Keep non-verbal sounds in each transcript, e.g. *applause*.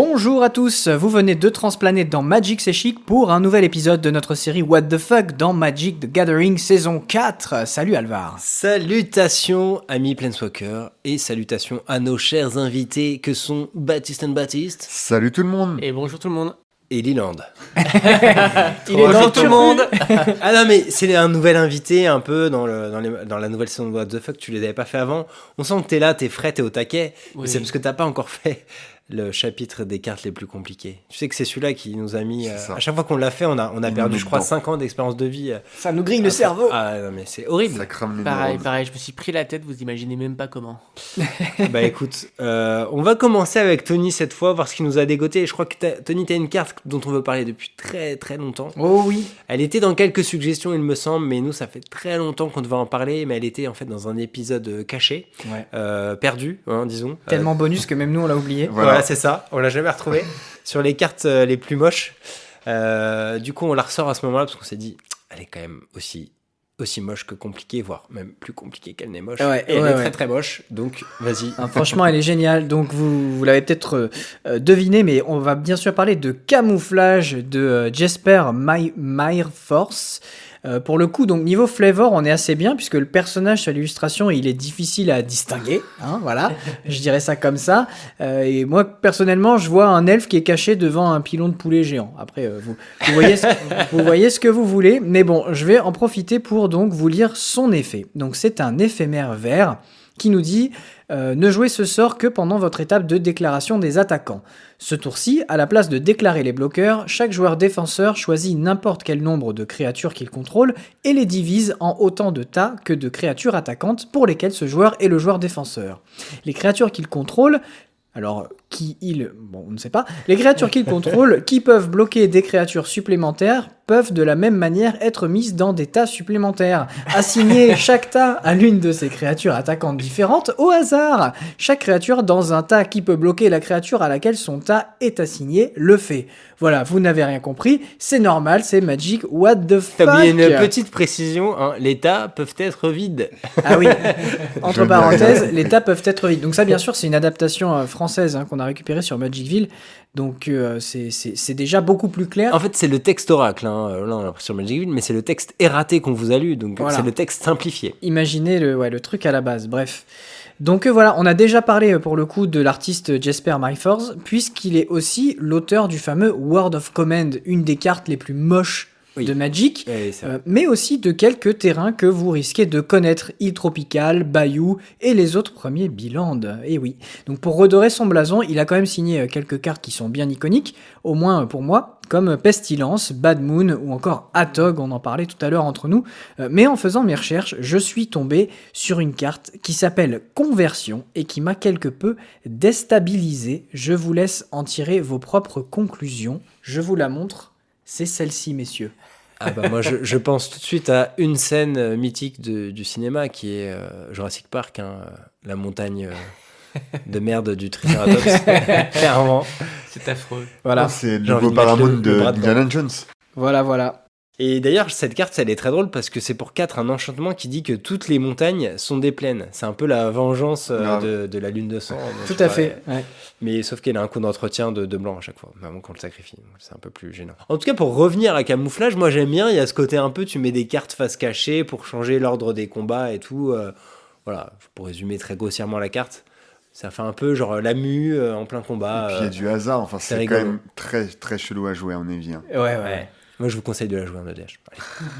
Bonjour à tous, vous venez de transplaner dans Magic C'est Chic pour un nouvel épisode de notre série What the Fuck dans Magic the Gathering saison 4. Salut Alvar. Salutations amis Planeswalker et salutations à nos chers invités que sont Baptiste and Baptiste Salut tout le monde Et bonjour tout le monde. et Leland. *laughs* Il est dans tout le monde. *laughs* ah non mais c'est un nouvel invité un peu dans, le, dans, les- dans la nouvelle saison de What the Fuck, tu les avais pas fait avant. On sent que t'es là, t'es frais, t'es au taquet. Mais. C'est parce que t'as pas encore fait le chapitre des cartes les plus compliquées. Tu sais que c'est celui-là qui nous a mis... euh, à chaque fois qu'on l'a fait, on a, on a perdu je crois met dedans. 5 ans d'expérience de vie. euh, Ça nous grille le cerveau. Ah non mais c'est horrible. Ça crame les Pareil, neurones. pareil, je me suis pris la tête, vous imaginez même pas comment. *laughs* bah écoute, euh, on va commencer avec Tony cette fois, voir ce qu'il nous a dégoté. Et Je crois que t'as- Tony, t'as une carte dont on veut parler depuis très très longtemps. Oh oui. Elle était dans quelques suggestions, il me semble, mais nous, ça fait très longtemps qu'on devait en parler, mais elle était en fait dans un épisode euh, caché, Ouais. euh, perdu, hein, disons. Tellement bonus que même nous on l'a oublié. Voilà, Voilà. c'est ça, on l'a jamais retrouvé *laughs* sur les cartes euh, les plus moches. Euh, du coup, on la ressort à ce moment-là parce qu'on s'est dit, elle est quand même aussi aussi moche que compliquée, voire même plus compliquée qu'elle n'est moche. Ouais, Et elle est ouais. très très moche, donc vas-y. Ah, franchement, elle est géniale. Donc, vous, vous l'avez peut-être euh, deviné, mais on va bien sûr parler de camouflage de euh, Jesper My, Force. Pour le coup, donc niveau flavor, on est assez bien puisque le personnage sur l'illustration, il est difficile à distinguer. hein, voilà, *laughs* je dirais ça comme ça. Euh, et moi, personnellement, je vois un elfe qui est caché devant un pilon de poulet géant. Après, euh, vous, vous voyez ce, *laughs* vous voyez ce que vous voulez, mais bon, je vais en profiter pour donc vous lire son effet. Donc, c'est un éphémère vert qui nous dit euh, ne jouez ce sort que pendant votre étape de déclaration des attaquants. Ce tour-ci, à la place de déclarer les bloqueurs, chaque joueur défenseur choisit n'importe quel nombre de créatures qu'il contrôle et les divise en autant de tas que de créatures attaquantes pour lesquelles ce joueur est le joueur défenseur. Les créatures qu'il contrôle alors, qui il Bon, on ne sait pas. Les créatures qu'il contrôle, *laughs* qui peuvent bloquer des créatures supplémentaires, peuvent de la même manière être mises dans des tas supplémentaires. Assigner *laughs* chaque tas à l'une de ces créatures attaquantes différentes au hasard. Chaque créature dans un tas qui peut bloquer la créature à laquelle son tas est assigné le fait. Voilà, vous n'avez rien compris, c'est normal, c'est Magic, what the fuck T'as oublié une petite précision, hein, les tas peuvent être vides. Ah oui, *laughs* entre parenthèses, les tas peuvent être vides. Donc ça, bien sûr, c'est une adaptation euh, française hein, qu'on a récupérée sur Magicville. Donc euh, c'est- déjà beaucoup plus clair. En fait, c'est le texte oracle, hein. euh, là on Magicville, mais c'est le texte erraté qu'on vous a lu, donc Voilà. c'est le texte simplifié. Imaginez le, ouais, le truc à la base, bref. Donc euh, voilà, on a déjà parlé euh, pour le coup de l'artiste Jesper Myforce, puisqu'il est aussi l'auteur du fameux Word of Command, une des cartes les plus moches Oui. de Magic. Vrai. Euh, mais aussi de quelques terrains que vous risquez de connaître, île tropicale, Bayou et les autres premiers Biland. Et oui. Donc pour redorer son blason, il a quand même signé euh, quelques cartes qui sont bien iconiques, au moins euh, pour moi, comme Pestilence, Bad Moon ou encore Atog, on en parlait tout à l'heure entre nous. Mais en faisant mes recherches, je suis tombé sur une carte qui s'appelle Conversion et qui m'a quelque peu déstabilisé. Je vous laisse en tirer vos propres conclusions. Je vous la montre. C'est celle-ci, messieurs. Ah bah moi je, je pense tout de suite à une scène euh, mythique de- du cinéma qui est euh, Jurassic Park, hein, euh, la montagne euh, de merde du Triceratops. *laughs* Clairement. C'est affreux. Voilà. Ah, c'est le nouveau Paramount de. Indiana Jones. Voilà, voilà. Et d'ailleurs, cette carte, elle est très drôle parce que c'est pour 4 un enchantement qui dit que toutes les montagnes sont des plaines. C'est un peu la vengeance euh, de, de la lune de sang. Tout à fait. ouais. Mais sauf qu'elle a un coup d'entretien de, de blanc à chaque fois, avant qu'on le sacrifie. C'est un peu plus gênant. En tout cas, pour revenir à camouflage, moi j'aime bien. Il y a ce côté un peu, tu mets des cartes face cachée pour changer l'ordre des combats et tout. euh, voilà, pour résumer très grossièrement la carte. Ça fait un peu genre la mue euh, en plein combat. Et puis il y a euh, du hasard. Enfin, c'est quand même très très chelou à jouer en hein. Ouais, ouais. Moi, je vous conseille de la jouer en EDH.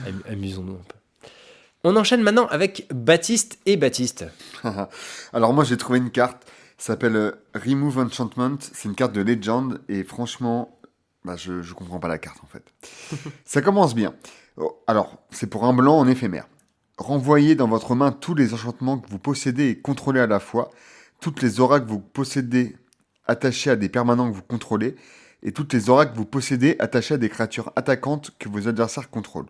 Allez, *laughs* amusons-nous un peu. On enchaîne maintenant avec Baptiste et Baptiste. *laughs* Alors moi j'ai trouvé une carte. Ça s'appelle euh, Remove Enchantment. C'est une carte de Legend et franchement, bah, je je comprends pas la carte en fait. *laughs* Ça commence bien. Oh, Alors c'est pour un blanc en éphémère. Renvoyez dans votre main tous les enchantements que vous possédez et contrôlez à la fois, toutes les auras que vous possédez attachées à des permanents que vous contrôlez, et toutes les auras que vous possédez attachées à des créatures attaquantes que vos adversaires contrôlent.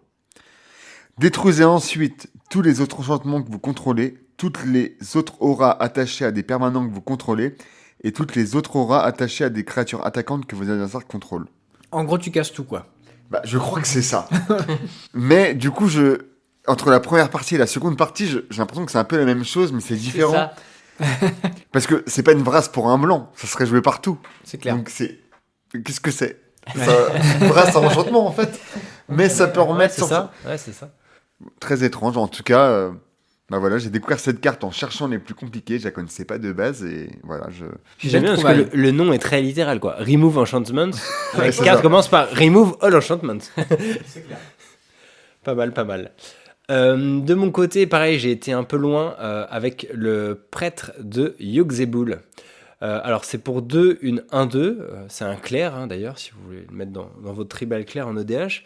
Détruisez ensuite tous les autres enchantements que vous contrôlez, toutes les autres auras attachées à des permanents que vous contrôlez, et toutes les autres auras attachées à des créatures attaquantes que vos adversaires contrôlent. En gros, tu casses tout, quoi. Bah, je crois que c'est ça. *laughs* mais du coup, je entre la première partie et la seconde partie, je- j'ai l'impression que c'est un peu la même chose, mais c'est C'est différent. ça. *laughs* Parce que c'est pas une brasse pour un blanc, ça serait joué partout. C'est clair. Donc c'est. Qu'est-ce que c'est? Ça- Une brasse à enchantement en fait. Mais ça peut Ouais, remettre c'est sur ça. Ouais, c'est ça. Très étrange. En tout cas, euh, bah voilà, j'ai découvert cette carte en cherchant les plus compliqués. Je la connaissais pas de base et voilà, je. J'aime bien parce que le, le nom est très littéral quoi. Remove Enchantment. *laughs* La Ouais, c'est carte ça. commence par Remove All Enchantment. *laughs* *laughs* Pas mal, pas mal. Euh, de mon côté, pareil, j'ai été un peu loin euh, avec le prêtre de Yogzebul. Euh, alors c'est pour deux, une 1-2, euh, c'est un clair hein, d'ailleurs, si vous voulez le mettre dans, votre tribal clair en ODH.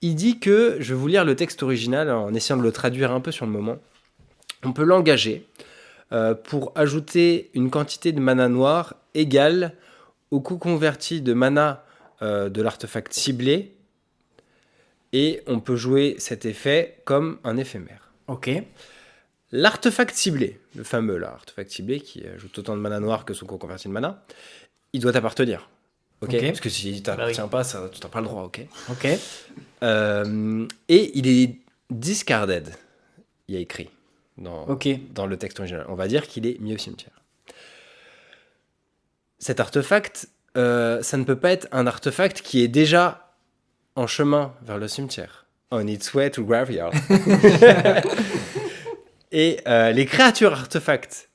Il dit que, je vais vous lire le texte original en essayant de le traduire un peu sur le moment. On peut l'engager euh, pour ajouter une quantité de mana noir égale au coût converti de mana de l'artefact ciblé. Et on peut jouer cet effet comme un éphémère. Ok. L'artefact ciblé, le fameux là, artefact ciblé qui ajoute autant de mana noir que son converti de mana, il doit t'appartenir. Ok, Ok. Parce que s'il t'appartient pas, ça, tu n'as pas le droit, ok? Ok. Euh, Et il est discarded, il y a écrit dans, Ok. dans le texte original. On va dire qu'il est mis au cimetière. Cet artefact, euh, ça ne peut pas être un artefact qui est déjà en chemin vers le cimetière. On its way to graveyard. *laughs* Et euh, les créatures artefacts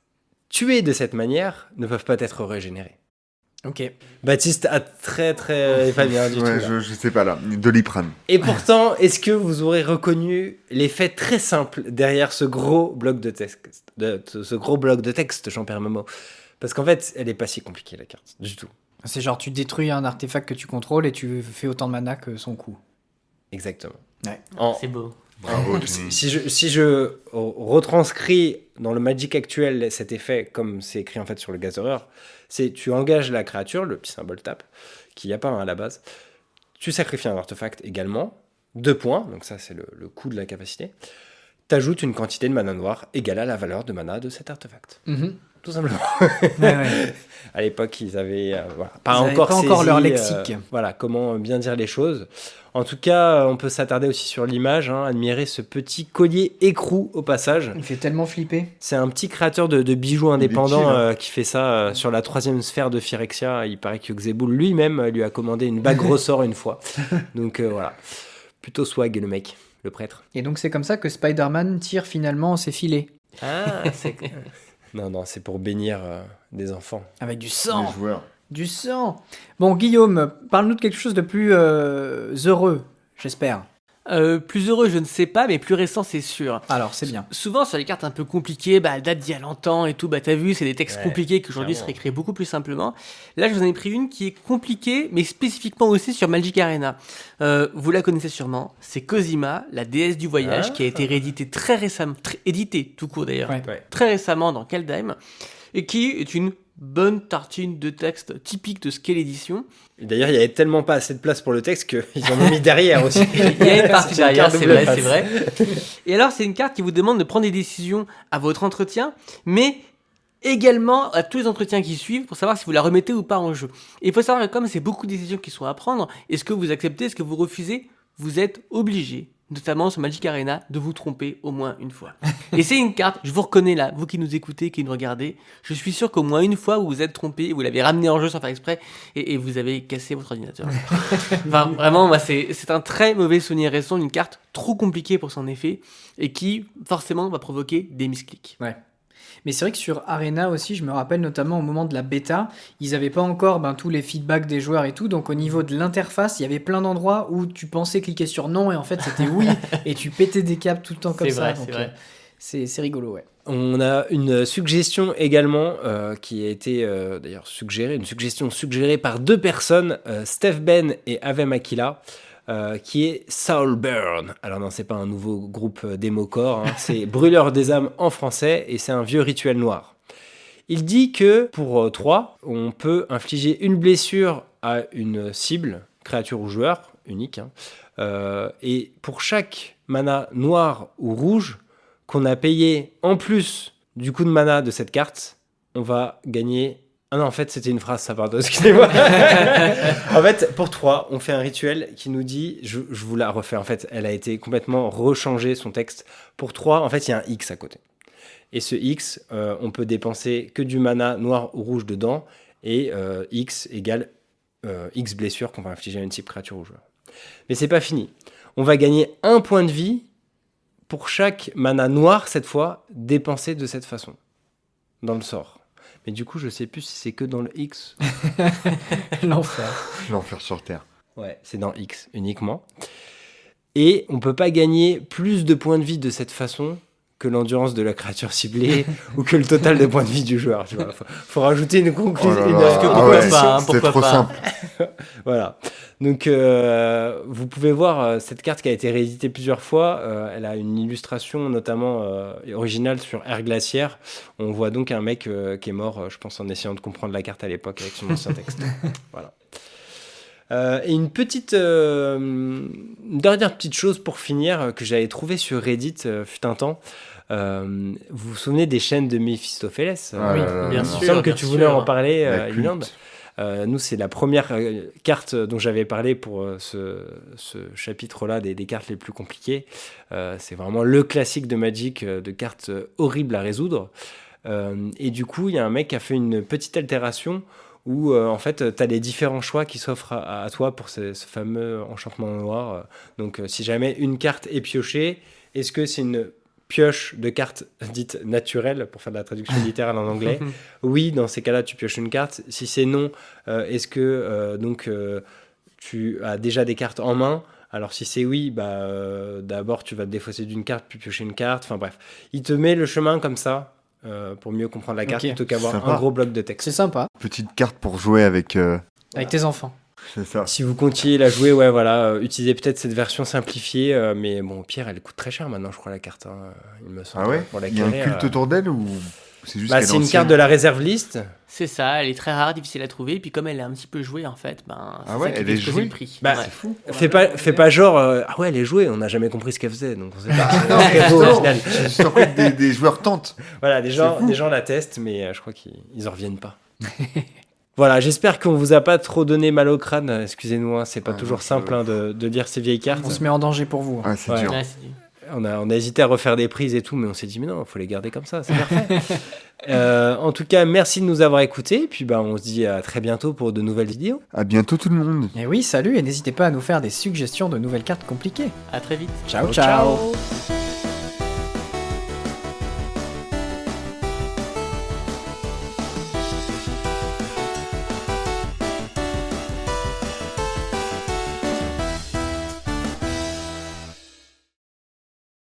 tuées de cette manière ne peuvent pas être régénérées. Ok. Baptiste a très très pas bien du tout. Ouais, je, je sais pas là. Doliprane. Et pourtant, est-ce que vous aurez reconnu l'effet très simple derrière ce gros bloc de texte, de, ce gros bloc de texte, Jean-Pierre Momo? Parce qu'en fait, elle est pas si compliquée la carte, du tout. C'est genre tu détruis un artefact que tu contrôles et tu fais autant de mana que son coût. Exactement. Ouais. En- C'est beau. Bravo, si, je, si je retranscris dans le Magic actuel cet effet comme c'est écrit en fait sur le Gatherer, c'est tu engages la créature, le petit symbole tape, qui n'y a pas hein, à la base, tu sacrifies un artefact également, deux points, donc ça c'est le, le coût de la capacité, t'ajoutes une quantité de mana noire égale à la valeur de mana de cet artefact. Mhm. Tout simplement. Ouais, ouais. *laughs* À l'époque, ils avaient euh, voilà, pas Ils encore pas encore saisi, leur euh, lexique. voilà, comment bien dire les choses. En tout cas, on peut s'attarder aussi sur l'image, hein, admirer ce petit collier écrou au passage. Il fait tellement flipper. C'est un petit créateur de, de bijoux indépendant chill, hein. euh, qui fait ça euh, sur la troisième sphère de Phyrexia. Il paraît que Xeboul lui-même lui a commandé une bague *laughs* ressort une fois. Donc euh, voilà, plutôt swag le mec, le prêtre. Et donc c'est comme ça que Spider-Man tire finalement ses filets. Ah, c'est... *laughs* non, non, c'est pour bénir euh, des enfants. Avec du sang. joueurs. Du sang. Bon, Guillaume, parle-nous de quelque chose de plus euh, heureux, j'espère. Euh, plus heureux, je ne sais pas, mais plus récent, c'est sûr. Alors, c'est bien. Souvent sur les cartes un peu compliquées, bah, elles datent d'il y a longtemps et tout, bah t'as vu, c'est des textes Ouais, compliqués qui aujourd'hui clairement. seraient créés beaucoup plus simplement. Là, je vous en ai pris une qui est compliquée, mais spécifiquement aussi sur Magic Arena. Euh, vous la connaissez sûrement, c'est Cosima, la déesse du voyage, Ah. qui a été rééditée très récemment, très, éditée tout court d'ailleurs, Ouais. Ouais. très récemment dans Kaldheim, et qui est une bonne tartine de texte typique de ce qu'est l'édition. D'ailleurs, il y avait tellement pas assez de place pour le texte qu'ils *laughs* en ont mis derrière aussi. Il y a une *laughs* partie derrière, c'est vrai, c'est vrai. *laughs* Et alors, c'est une carte qui vous demande de prendre des décisions à votre entretien, mais également à tous les entretiens qui suivent pour savoir si vous la remettez ou pas en jeu. Et il faut savoir que comme c'est beaucoup de décisions qui sont à prendre, est-ce que vous acceptez, est-ce que vous refusez, vous êtes obligé, notamment sur Magic Arena, de vous tromper au moins une fois. *laughs* Et c'est une carte, je vous reconnais là, vous qui nous écoutez, qui nous regardez, je suis sûr qu'au moins une fois vous vous êtes trompé, vous l'avez ramené en jeu sans faire exprès, et, et vous avez cassé votre ordinateur. *laughs* Enfin, vraiment, moi, c'est c'est un très mauvais souvenir récent d'une carte trop compliquée pour son effet et qui, forcément, va provoquer des misclics. Mais c'est vrai que sur Arena aussi, je me rappelle notamment au moment de la bêta, ils n'avaient pas encore ben, tous les feedbacks des joueurs et tout. Donc au niveau de l'interface, il y avait plein d'endroits où tu pensais cliquer sur non et en fait c'était oui. *laughs* et tu pétais des câbles tout le temps comme C'est ça. vrai, donc, c'est vrai. euh, c'est rigolo, ouais. On a une suggestion également euh, qui a été euh, d'ailleurs suggérée, une suggestion suggérée par deux personnes, euh, Steph Ben et Ave Makila, euh, qui est Soulburn. Alors non, c'est pas un nouveau groupe euh, démo-core, hein, *laughs* c'est Brûleur des âmes en français et c'est un vieux rituel noir. Il dit que pour 3, on peut infliger une blessure à une cible, créature ou joueur, unique, hein, euh, et pour chaque mana noir ou rouge, qu'on a payé en plus du coup de mana de cette carte, on va gagner. Ah non, en fait, c'était une phrase, ça, pardon, *laughs* excusez-moi. *laughs* en fait, pour 3, on fait un rituel qui nous dit, je, je vous la refais, en fait, elle a été complètement rechangée, son texte. Pour 3, en fait, il y a un X à côté. Et ce X, euh, on peut dépenser que du mana noir ou rouge dedans. Et euh, X égale euh, X blessure qu'on va infliger à une type créature ou joueur. Mais c'est pas fini. On va gagner un point de vie pour chaque mana noir, cette fois, dépensé de cette façon. Dans le sort. Mais du coup, je sais plus si c'est que dans le X. *laughs* L'enfer. L'enfer sur Terre. Ouais, c'est dans X uniquement. Et on peut pas gagner plus de points de vie de cette façon que l'endurance de la créature ciblée *laughs* ou que le total de points de vie du joueur. Tu vois. Faut, faut rajouter une conclusion. Oh une- que Ah pourquoi ouais, pas, hein, c'est pourquoi trop pas. simple. *laughs* Voilà. Donc, euh, vous pouvez voir euh, cette carte qui a été rééditée plusieurs fois. Euh, elle a une illustration notamment euh, originale sur Air Glaciaire. On voit donc un mec euh, qui est mort, euh, je pense, en essayant de comprendre la carte à l'époque avec son ancien texte. *laughs* voilà. Euh, et une petite, euh, une dernière petite chose pour finir euh, que j'avais trouvé sur Reddit euh, fut un temps. Euh, vous vous souvenez des chaînes de Mephistopheles Ah Oui, bien là. Il me sûr. semble que tu voulais sûr. en parler, La euh, nous, c'est la première euh, carte dont j'avais parlé pour euh, ce, ce chapitre-là des, des cartes les plus compliquées. Euh, c'est vraiment le classique de Magic, euh, de cartes horribles à résoudre. Euh, et du coup, il y a un mec qui a fait une petite altération où, euh, en fait, tu as les différents choix qui s'offrent à, à toi pour ce, ce fameux enchantement noir. Donc, euh, si jamais une carte est piochée, est-ce que c'est une pioche de cartes *laughs* dites naturelles, pour faire de la traduction *laughs* littérale en anglais? Oui, dans ces cas-là, tu pioches une carte. Si c'est non, euh, est-ce que donc tu as déjà des cartes en main? Alors si c'est oui, bah d'abord tu vas te défausser d'une carte puis piocher une carte. Enfin bref, il te met le chemin comme ça euh, pour mieux comprendre la carte plutôt qu'avoir un gros bloc de texte. C'est sympa. Petite carte pour jouer avec. euh, Avec tes enfants. C'est ça. Si vous continuez à la jouer, ouais, voilà, euh, utilisez peut-être cette version simplifiée, euh, mais bon, au pire, elle coûte très cher maintenant, je crois, la carte. hein, il me semble. Ah ouais? pour Il y a un culte euh, autour d'elle ou c'est juste bah, c'est une ancienne carte de la réserve liste. C'est ça, elle est très rare, difficile à trouver. Et puis comme elle est un petit peu jouée, en fait, ben, c'est Ah ouais, ça qui elle est jouée le prix. Bah. C'est fou. Fais pas, fais pas genre, euh, ah ouais, elle est jouée, on n'a jamais compris ce qu'elle faisait, donc on sait pas. *laughs* Non, ce qu'elle vaut, au non, que des, des joueurs tentent. Voilà, des gens, des gens la testent, mais euh, je crois qu'ils ils en reviennent pas. *laughs* voilà, j'espère qu'on vous a pas trop donné mal au crâne. Excusez-nous, hein, c'est pas Ouais, toujours non, simple hein, de, de lire ces vieilles cartes. On se met en danger pour vous. hein. Ah, c'est Ouais. dur. Ouais, c'est- On a, on a hésité à refaire des prises et tout, mais on s'est dit, mais non, il faut les garder comme ça, c'est parfait. *laughs* Euh, en tout cas, merci de nous avoir écoutés. Puis bah, on se dit à très bientôt pour de nouvelles vidéos. À bientôt tout le monde. Et oui, salut, et n'hésitez pas à nous faire des suggestions de nouvelles cartes compliquées. À très vite. ciao. Ciao, ciao.